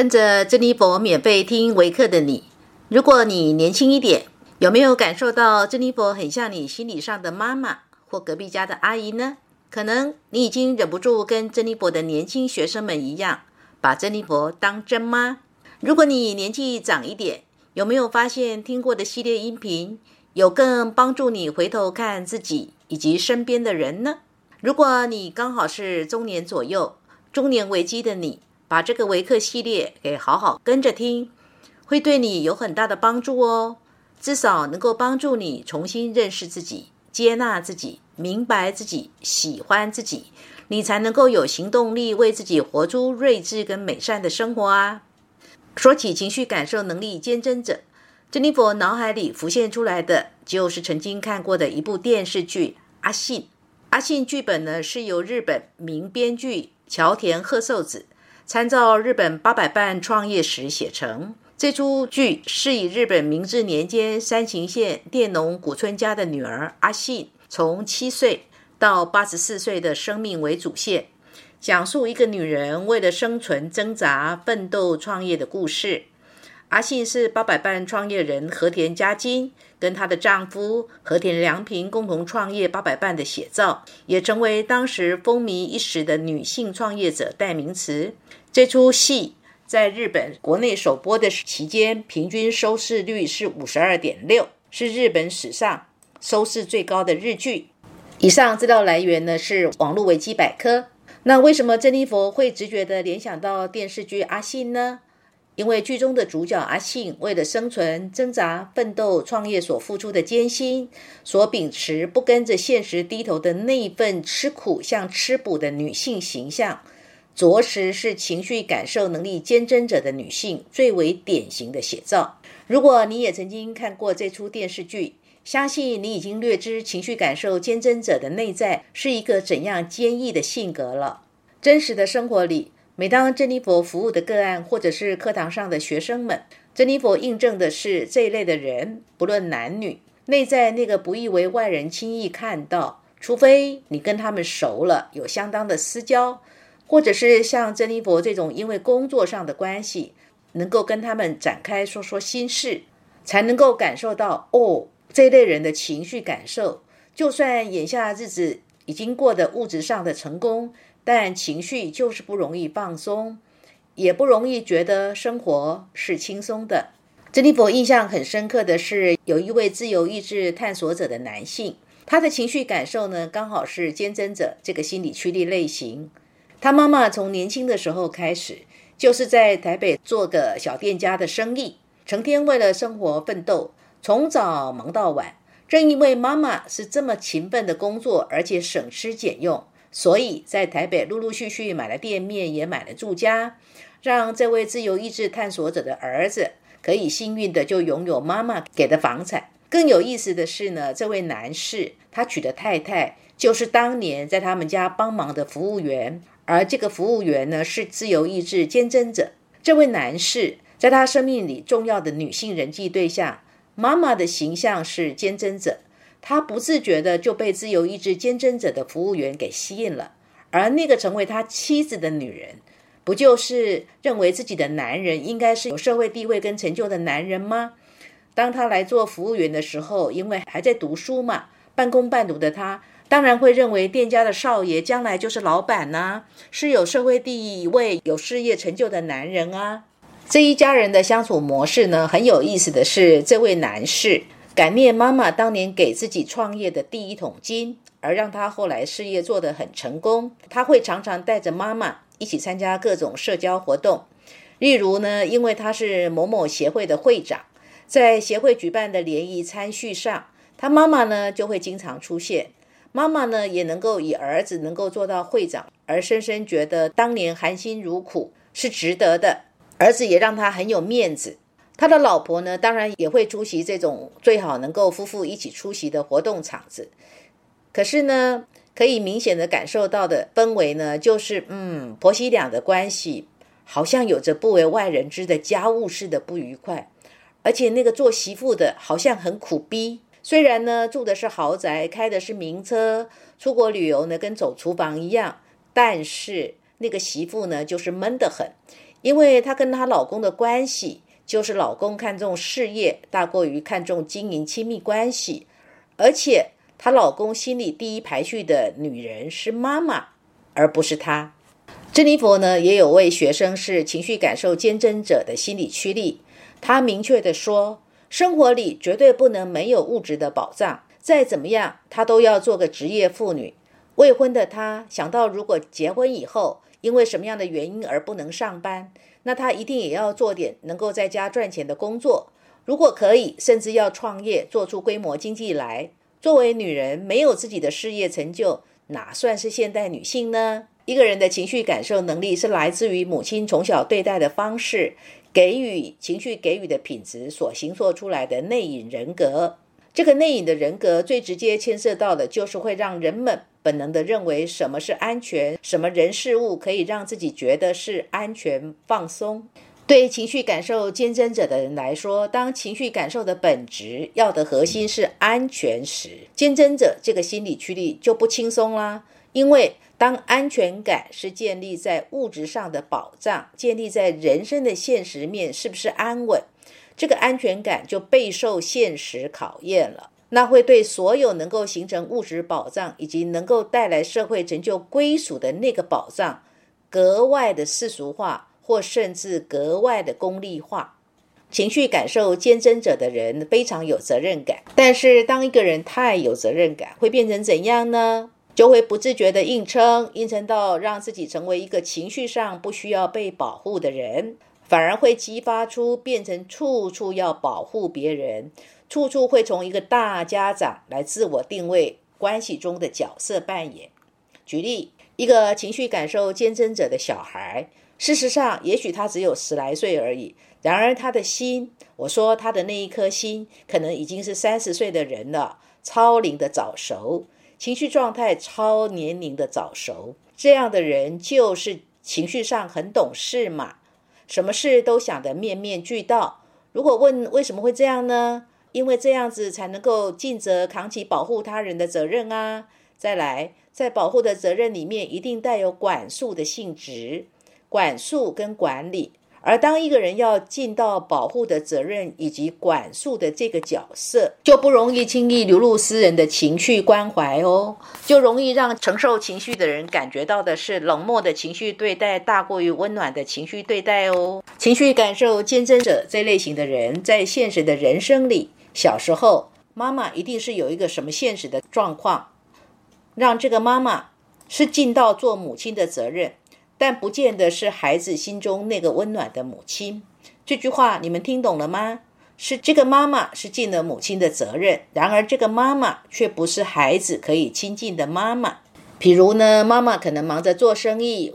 跟着珍妮佛免费听维克的你，如果你年轻一点，有没有感受到珍妮佛很像你心理上的妈妈或隔壁家的阿姨呢？可能你已经忍不住跟珍妮佛的年轻学生们一样，把珍妮佛当真妈。如果你年纪长一点，有没有发现听过的系列音频有更帮助你回头看自己以及身边的人呢？如果你刚好是中年左右、中年危机的你。把这个维克系列给好好跟着听，会对你有很大的帮助哦。至少能够帮助你重新认识自己、接纳自己、明白自己、喜欢自己，你才能够有行动力，为自己活出睿智跟美善的生活啊。说起情绪感受能力坚贞者，珍妮佛脑海里浮现出来的就是曾经看过的一部电视剧《阿信》。阿信剧本呢是由日本名编剧桥田贺寿子。参照日本八百伴创业史写成，这出剧是以日本明治年间山形县佃农古村家的女儿阿信，从七岁到八十四岁的生命为主线，讲述一个女人为了生存挣扎、奋斗、创业的故事。阿信是八百伴创业人和田佳金跟她的丈夫和田良平共同创业八百伴的写照，也成为当时风靡一时的女性创业者代名词。这出戏在日本国内首播的期间，平均收视率是五十二点六，是日本史上收视最高的日剧。以上资料来源呢是网络维基百科。那为什么珍妮佛会直觉的联想到电视剧《阿信》呢？因为剧中的主角阿信为了生存、挣扎、奋斗、创业所付出的艰辛，所秉持不跟着现实低头的那一份吃苦像吃补的女性形象。着实是情绪感受能力坚贞者的女性最为典型的写照。如果你也曾经看过这出电视剧，相信你已经略知情绪感受坚贞者的内在是一个怎样坚毅的性格了。真实的生活里，每当珍妮佛服务的个案，或者是课堂上的学生们，珍妮佛印证的是这一类的人，不论男女，内在那个不易为外人轻易看到，除非你跟他们熟了，有相当的私交。或者是像珍妮佛这种，因为工作上的关系，能够跟他们展开说说心事，才能够感受到哦，这类人的情绪感受。就算眼下日子已经过得物质上的成功，但情绪就是不容易放松，也不容易觉得生活是轻松的。珍妮佛印象很深刻的是，有一位自由意志探索者的男性，他的情绪感受呢，刚好是坚贞者这个心理驱力类型。他妈妈从年轻的时候开始，就是在台北做个小店家的生意，成天为了生活奋斗，从早忙到晚。正因为妈妈是这么勤奋的工作，而且省吃俭用，所以在台北陆陆续续买了店面，也买了住家，让这位自由意志探索者的儿子可以幸运的就拥有妈妈给的房产。更有意思的是呢，这位男士他娶的太太就是当年在他们家帮忙的服务员。而这个服务员呢，是自由意志坚贞者。这位男士在他生命里重要的女性人际对象，妈妈的形象是坚贞者，他不自觉的就被自由意志坚贞者的服务员给吸引了。而那个成为他妻子的女人，不就是认为自己的男人应该是有社会地位跟成就的男人吗？当他来做服务员的时候，因为还在读书嘛，半工半读的他。当然会认为店家的少爷将来就是老板呐，是有社会地位、有事业成就的男人啊。这一家人的相处模式呢，很有意思的是，这位男士感念妈妈当年给自己创业的第一桶金，而让他后来事业做得很成功。他会常常带着妈妈一起参加各种社交活动，例如呢，因为他是某某协会的会长，在协会举办的联谊餐叙上，他妈妈呢就会经常出现。妈妈呢，也能够以儿子能够做到会长，而深深觉得当年含辛茹苦是值得的。儿子也让他很有面子。他的老婆呢，当然也会出席这种最好能够夫妇一起出席的活动场子。可是呢，可以明显的感受到的氛围呢，就是嗯，婆媳俩的关系好像有着不为外人知的家务事的不愉快，而且那个做媳妇的好像很苦逼。虽然呢，住的是豪宅，开的是名车，出国旅游呢跟走厨房一样，但是那个媳妇呢就是闷得很，因为她跟她老公的关系就是老公看重事业大过于看重经营亲密关系，而且她老公心里第一排序的女人是妈妈，而不是她。珍妮佛呢，也有位学生是情绪感受坚贞者的心理驱力，她明确的说，生活里绝对不能没有物质的保障，再怎么样，她都要做个职业妇女。未婚的她想到，如果结婚以后，因为什么样的原因而不能上班，那她一定也要做点能够在家赚钱的工作。如果可以，甚至要创业，做出规模经济来。作为女人，没有自己的事业成就，哪算是现代女性呢？一个人的情绪感受能力是来自于母亲从小对待的方式，给予情绪给予的品质所形塑出来的内隐人格。这个内隐的人格最直接牵涉到的就是会让人们本能的认为什么是安全，什么人事物可以让自己觉得是安全放松。对情绪感受坚贞者的人来说，当情绪感受的本质要的核心是安全时，坚贞者这个心理驱力就不轻松啦，因为。当安全感是建立在物质上的保障，建立在人生的现实面是不是安稳，这个安全感就备受现实考验了。那会对所有能够形成物质保障以及能够带来社会成就归属的那个保障，格外的世俗化，或甚至格外的功利化。情绪感受坚贞者的人非常有责任感，但是当一个人太有责任感，会变成怎样呢？就会不自觉的硬撑，硬撑到让自己成为一个情绪上不需要被保护的人，反而会激发出变成处处要保护别人，处处会从一个大家长来自我定位关系中的角色扮演。举例，一个情绪感受坚贞者的小孩，事实上也许他只有十来岁而已，然而他的心，我说他的那一颗心，可能已经是三十岁的人了，超龄的早熟。情绪状态超年龄的早熟，这样的人就是情绪上很懂事嘛，什么事都想得面面俱到。如果问为什么会这样呢？因为这样子才能够尽责扛起保护他人的责任啊。再来，在保护的责任里面，一定带有管束的性质，管束跟管理。而当一个人要尽到保护的责任以及管束的这个角色，就不容易轻易流露私人的情绪关怀哦，就容易让承受情绪的人感觉到的是冷漠的情绪对待大过于温暖的情绪对待哦。情绪感受坚贞者这类型的人，在现实的人生里，小时候妈妈一定是有一个什么现实的状况，让这个妈妈是尽到做母亲的责任。但不见得是孩子心中那个温暖的母亲。这句话你们听懂了吗？是这个妈妈是尽了母亲的责任，然而这个妈妈却不是孩子可以亲近的妈妈。比如呢，妈妈可能忙着做生意，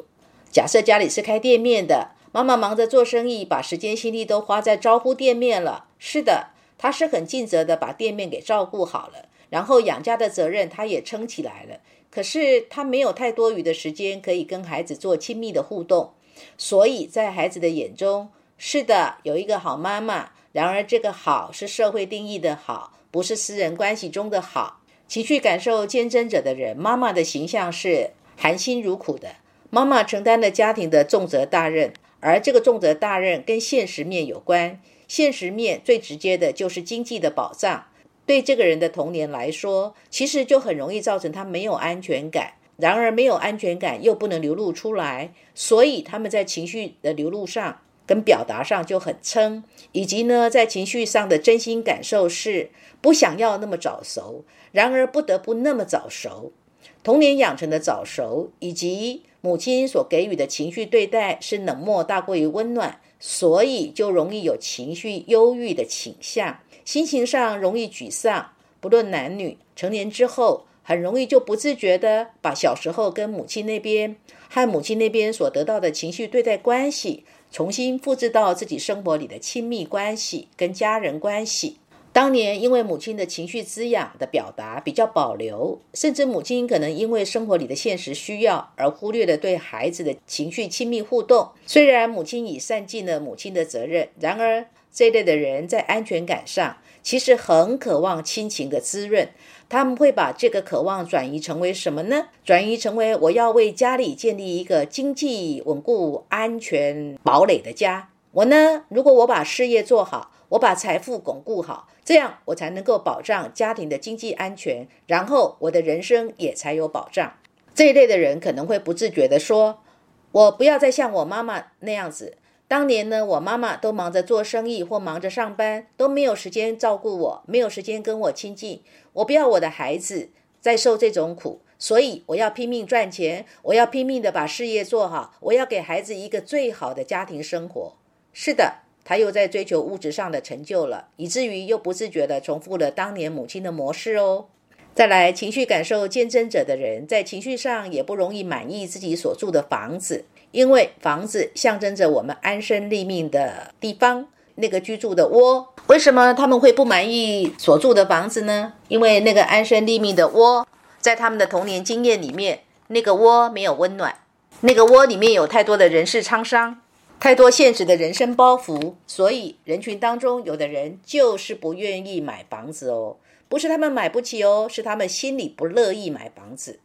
假设家里是开店面的，妈妈忙着做生意，把时间心力都花在招呼店面了。是的，他是很尽责的把店面给照顾好了，然后养家的责任他也撑起来了。可是他没有太多余的时间可以跟孩子做亲密的互动，所以在孩子的眼中，是的，有一个好妈妈。然而，这个好是社会定义的好，不是私人关系中的好。情绪感受见证者的人，妈妈的形象是含辛茹苦的。妈妈承担了家庭的重责大任，而这个重责大任跟现实面有关。现实面最直接的就是经济的保障。对这个人的童年来说，其实就很容易造成他没有安全感。然而，没有安全感又不能流露出来，所以他们在情绪的流露上跟表达上就很撑，以及呢，在情绪上的真心感受是不想要那么早熟，然而不得不那么早熟。童年养成的早熟，以及母亲所给予的情绪对待是冷漠大过于温暖，所以就容易有情绪忧郁的倾向。心情上容易沮丧，不论男女，成年之后很容易就不自觉的把小时候跟母亲那边和母亲那边所得到的情绪对待关系，重新复制到自己生活里的亲密关系跟家人关系。当年因为母亲的情绪滋养的表达比较保留，甚至母亲可能因为生活里的现实需要而忽略了对孩子的情绪亲密互动。虽然母亲已善尽了母亲的责任，然而。这一类的人在安全感上其实很渴望亲情的滋润。他们会把这个渴望转移成为什么呢？转移成为我要为家里建立一个经济稳固、安全堡垒的家。我呢，如果我把事业做好，我把财富巩固好，这样我才能够保障家庭的经济安全，然后我的人生也才有保障。这一类的人可能会不自觉地说：“我不要再像我妈妈那样子。”当年呢，我妈妈都忙着做生意或忙着上班，都没有时间照顾我，没有时间跟我亲近。我不要我的孩子再受这种苦，所以我要拼命赚钱，我要拼命的把事业做好，我要给孩子一个最好的家庭生活。是的，他又在追求物质上的成就了，以至于又不自觉地重复了当年母亲的模式哦。再来，情绪感受见证者的人，在情绪上也不容易满意自己所住的房子。因为房子象征着我们安身立命的地方，那个居住的窝。为什么他们会不满意所住的房子呢？因为那个安身立命的窝，在他们的童年经验里面，那个窝没有温暖，那个窝里面有太多的人事沧桑，太多现实的人生包袱。所以人群当中，有的人就是不愿意买房子哦，不是他们买不起哦，是他们心里不乐意买房子。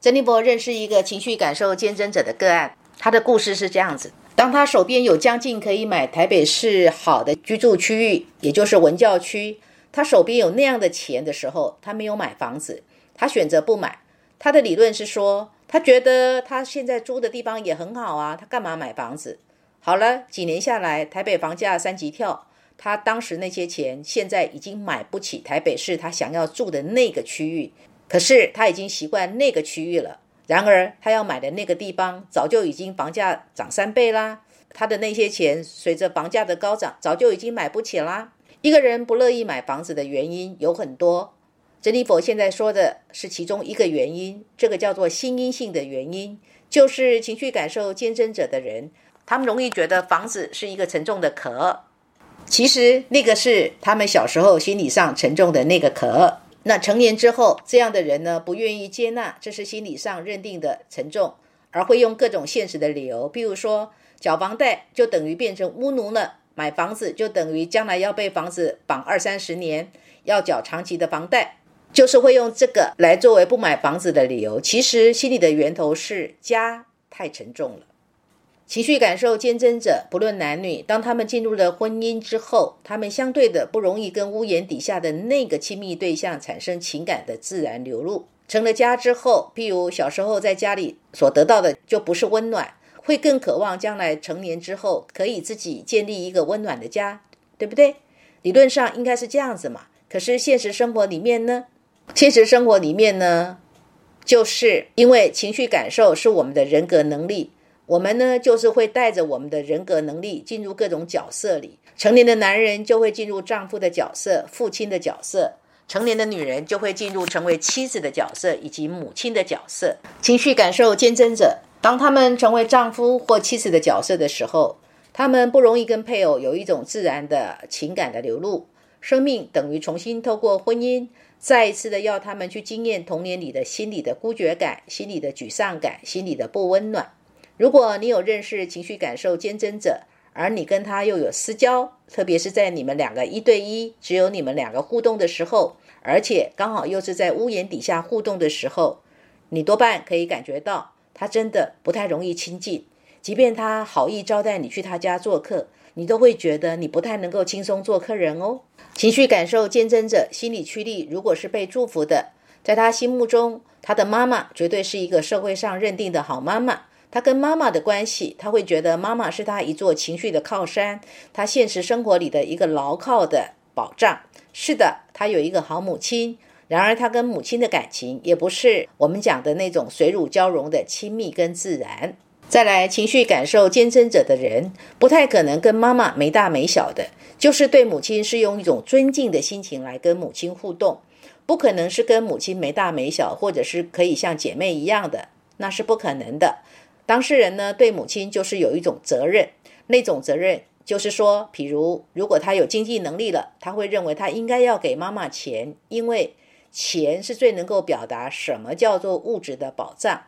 珍妮佛认识一个情绪感受见证者的个案。他的故事是这样子：当他手边有将近可以买台北市好的居住区域，也就是文教区，他手边有那样的钱的时候，他没有买房子，他选择不买。他的理论是说，他觉得他现在租的地方也很好啊，他干嘛买房子？好了，几年下来，台北房价三级跳，他当时那些钱现在已经买不起台北市他想要住的那个区域，可是他已经习惯那个区域了。然而，他要买的那个地方早就已经房价涨三倍啦。他的那些钱随着房价的高涨，早就已经买不起啦。一个人不乐意买房子的原因有很多，珍妮佛现在说的是其中一个原因。这个叫做心因性的原因，就是情绪感受坚贞者的人，他们容易觉得房子是一个沉重的壳。其实那个是他们小时候心理上沉重的那个壳。那成年之后，这样的人呢，不愿意接纳，这是心理上认定的沉重，而会用各种现实的理由，比如说缴房贷就等于变成巫奴了，买房子就等于将来要被房子绑二三十年，要缴长期的房贷，就是会用这个来作为不买房子的理由。其实心理的源头是家太沉重了。情绪感受坚贞者，不论男女，当他们进入了婚姻之后，他们相对的不容易跟屋檐底下的那个亲密对象产生情感的自然流露。成了家之后，譬如小时候在家里所得到的就不是温暖，会更渴望将来成年之后可以自己建立一个温暖的家，对不对？理论上应该是这样子嘛。可是现实生活里面呢？现实生活里面呢，就是因为情绪感受是我们的人格能力。我们呢，就是会带着我们的人格能力进入各种角色里。成年的男人就会进入丈夫的角色、父亲的角色；成年的女人就会进入成为妻子的角色以及母亲的角色。情绪感受见证者，当他们成为丈夫或妻子的角色的时候，他们不容易跟配偶有一种自然的情感的流露。生命等于重新透过婚姻，再一次的要他们去经验童年里的心理的孤绝感、心理的沮丧感、心理的不温暖。如果你有认识情绪感受坚贞者，而你跟他又有私交，特别是在你们两个一对一，只有你们两个互动的时候，而且刚好又是在屋檐底下互动的时候，你多半可以感觉到他真的不太容易亲近。即便他好意招待你去他家做客，你都会觉得你不太能够轻松做客人哦。情绪感受坚贞者心理驱力如果是被祝福的，在他心目中，他的妈妈绝对是一个社会上认定的好妈妈。他跟妈妈的关系，他会觉得妈妈是他一座情绪的靠山，他现实生活里的一个牢靠的保障。是的，他有一个好母亲。然而，他跟母亲的感情也不是我们讲的那种水乳交融的亲密跟自然。再来，情绪感受坚贞者的人，不太可能跟妈妈没大没小的，就是对母亲是用一种尊敬的心情来跟母亲互动，不可能是跟母亲没大没小，或者是可以像姐妹一样的，那是不可能的。当事人呢，对母亲就是有一种责任，那种责任就是说，比如如果他有经济能力了，他会认为他应该要给妈妈钱，因为钱是最能够表达什么叫做物质的保障。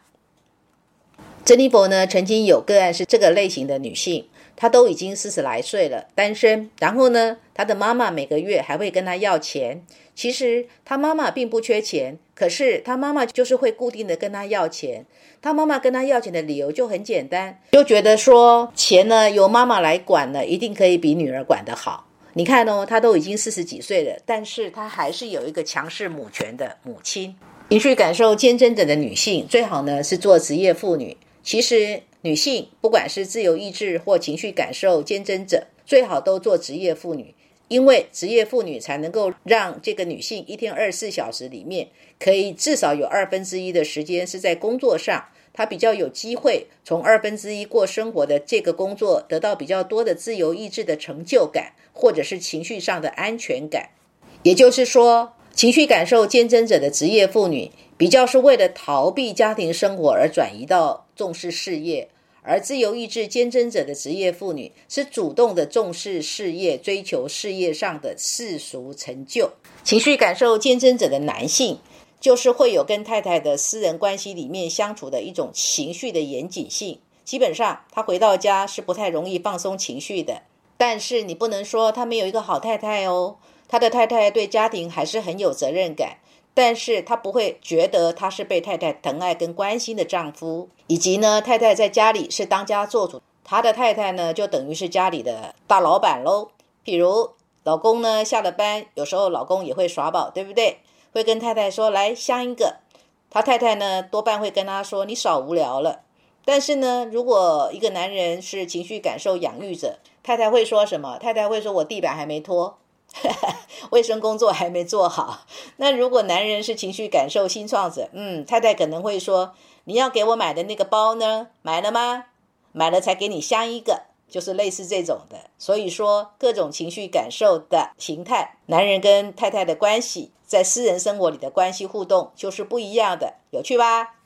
珍妮佛呢，曾经有个案是这个类型的女性，她都已经四十来岁了，单身。然后呢，她的妈妈每个月还会跟她要钱。其实她妈妈并不缺钱，可是她妈妈就是会固定的跟她要钱。她妈妈跟她要钱的理由就很简单，就觉得说钱呢由妈妈来管呢，一定可以比女儿管得好。你看哦，她都已经四十几岁了，但是她还是有一个强势母权的母亲。情绪感受坚贞者的女性，最好呢是做职业妇女。其实，女性不管是自由意志或情绪感受坚贞者，最好都做职业妇女，因为职业妇女才能够让这个女性一天二十四小时里面，可以至少有二分之一的时间是在工作上，她比较有机会从二分之一过生活的这个工作得到比较多的自由意志的成就感，或者是情绪上的安全感。也就是说。情绪感受坚贞者的职业妇女，比较是为了逃避家庭生活而转移到重视事业；而自由意志坚贞者的职业妇女，是主动的重视事业，追求事业上的世俗成就。情绪感受坚贞者的男性，就是会有跟太太的私人关系里面相处的一种情绪的严谨性。基本上，他回到家是不太容易放松情绪的。但是，你不能说他没有一个好太太哦。他的太太对家庭还是很有责任感，但是他不会觉得他是被太太疼爱跟关心的丈夫，以及呢，太太在家里是当家做主，他的太太呢就等于是家里的大老板喽。譬如老公呢下了班，有时候老公也会耍宝，对不对？会跟太太说来香一个，他太太呢多半会跟他说你少无聊了。但是呢，如果一个男人是情绪感受养育者，太太会说什么？太太会说我地板还没拖。卫生工作还没做好。那如果男人是情绪感受新创者，嗯，太太可能会说：“你要给我买的那个包呢？买了吗？买了才给你香一个，就是类似这种的。”所以说，各种情绪感受的形态，男人跟太太的关系，在私人生活里的关系互动就是不一样的，有趣吧？